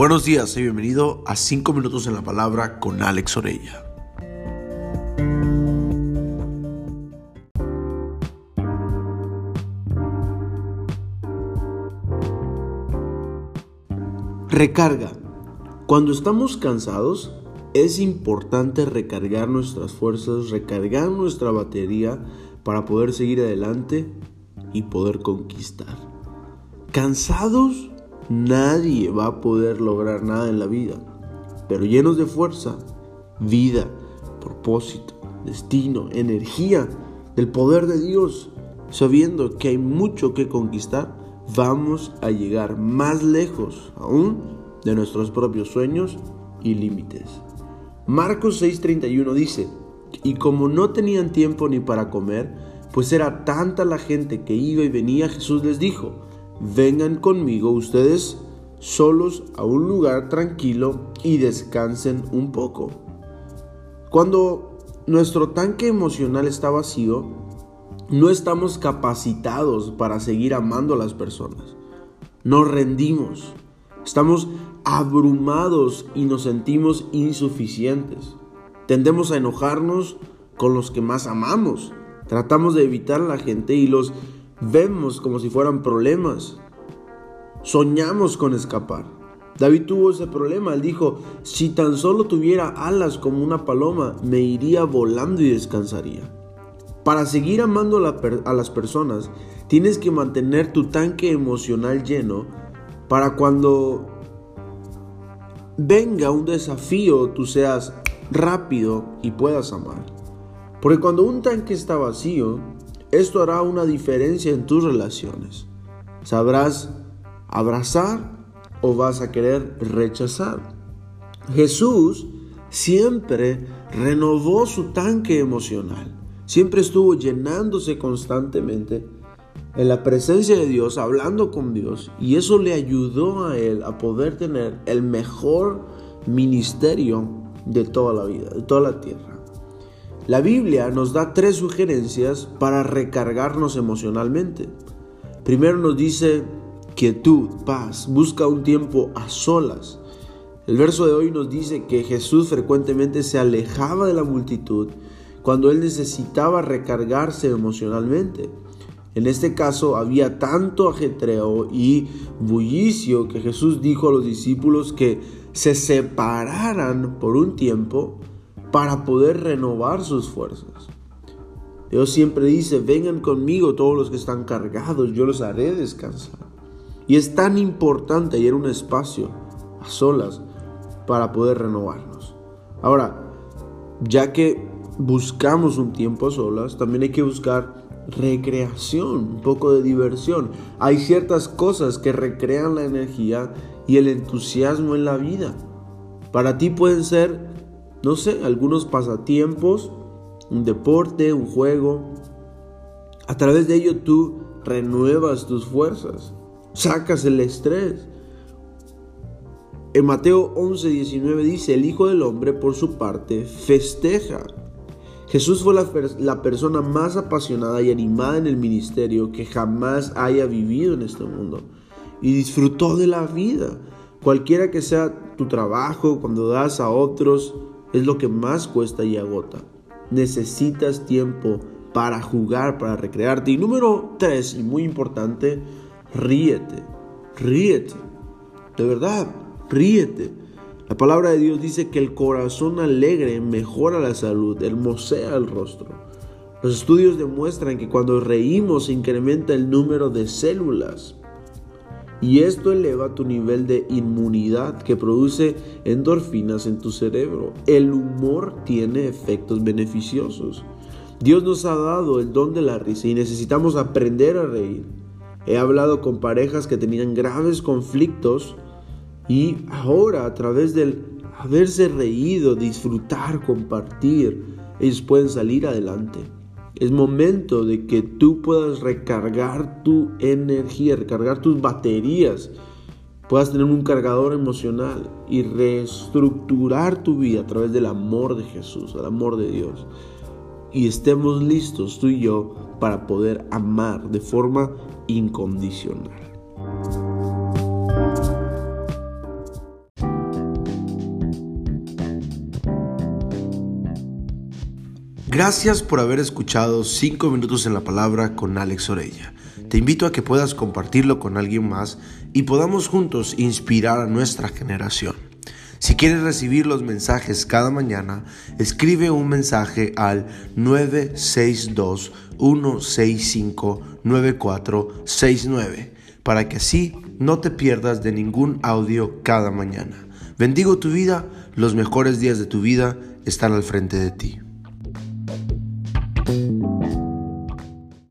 Buenos días y bienvenido a 5 minutos en la palabra con Alex Orella. Recarga. Cuando estamos cansados, es importante recargar nuestras fuerzas, recargar nuestra batería para poder seguir adelante y poder conquistar. Cansados nadie va a poder lograr nada en la vida, pero llenos de fuerza, vida, propósito, destino, energía, del poder de Dios, sabiendo que hay mucho que conquistar, vamos a llegar más lejos aún de nuestros propios sueños y límites. Marcos 6:31 dice, y como no tenían tiempo ni para comer, pues era tanta la gente que iba y venía, Jesús les dijo, vengan conmigo ustedes solos a un lugar tranquilo y descansen un poco. Cuando nuestro tanque emocional está vacío, no estamos capacitados para seguir amando a las personas. Nos rendimos. Estamos abrumados y nos sentimos insuficientes. Tendemos a enojarnos con los que más amamos. Tratamos de evitar a la gente y los vemos como si fueran problemas. Soñamos con escapar. David tuvo ese problema. Él dijo, si tan solo tuviera alas como una paloma, me iría volando y descansaría. Para seguir amando a las personas, tienes que mantener tu tanque emocional lleno para cuando venga un desafío, tú seas rápido y puedas amar. Porque cuando un tanque está vacío, esto hará una diferencia en tus relaciones. Sabrás abrazar o vas a querer rechazar. Jesús siempre renovó su tanque emocional. Siempre estuvo llenándose constantemente en la presencia de Dios, hablando con Dios. Y eso le ayudó a él a poder tener el mejor ministerio de toda la vida, de toda la tierra. La Biblia nos da tres sugerencias para recargarnos emocionalmente. Primero nos dice quietud, paz, busca un tiempo a solas. El verso de hoy nos dice que Jesús frecuentemente se alejaba de la multitud cuando él necesitaba recargarse emocionalmente. En este caso había tanto ajetreo y bullicio que Jesús dijo a los discípulos que se separaran por un tiempo para poder renovar sus fuerzas. Dios siempre dice, vengan conmigo todos los que están cargados, yo los haré descansar. Y es tan importante hallar un espacio a solas para poder renovarnos. Ahora, ya que buscamos un tiempo a solas, también hay que buscar recreación, un poco de diversión. Hay ciertas cosas que recrean la energía y el entusiasmo en la vida. Para ti pueden ser no sé, algunos pasatiempos, un deporte, un juego. A través de ello tú renuevas tus fuerzas, sacas el estrés. En Mateo 11, 19 dice, el Hijo del Hombre por su parte festeja. Jesús fue la, la, persona más apasionada y animada en el ministerio que jamás haya vivido en este mundo. Y disfrutó de la vida. Cualquiera que sea tu trabajo, cuando das a otros, es lo que más cuesta y agota. Necesitas tiempo para jugar, para recrearte. Y número tres, y muy importante, ríete. Ríete. De verdad, ríete. La palabra de Dios dice que el corazón alegre mejora la salud, hermosea el rostro. Los estudios demuestran que cuando reímos se incrementa el número de células y esto eleva tu nivel de inmunidad que produce endorfinas en tu cerebro. El humor tiene efectos beneficiosos. Dios nos ha dado el don de la risa y necesitamos aprender a reír. He hablado con parejas que tenían graves conflictos y ahora a través del haberse reído, disfrutar, compartir, ellos pueden salir adelante. Es momento de que tú puedas recargar tu energía, recargar tus baterías, puedas tener un cargador emocional y reestructurar tu vida a través del amor de Jesús, el amor de Dios. Y estemos listos tú y yo para poder amar de forma incondicional. Gracias por haber escuchado 5 minutos en la palabra con Alex Orella. Te invito a que puedas compartirlo con alguien más y podamos juntos inspirar a nuestra generación. Si quieres recibir los mensajes cada mañana, escribe un mensaje al 962-165-9469 para que así no te pierdas de ningún audio cada mañana. Bendigo tu vida, los mejores días de tu vida están al frente de ti.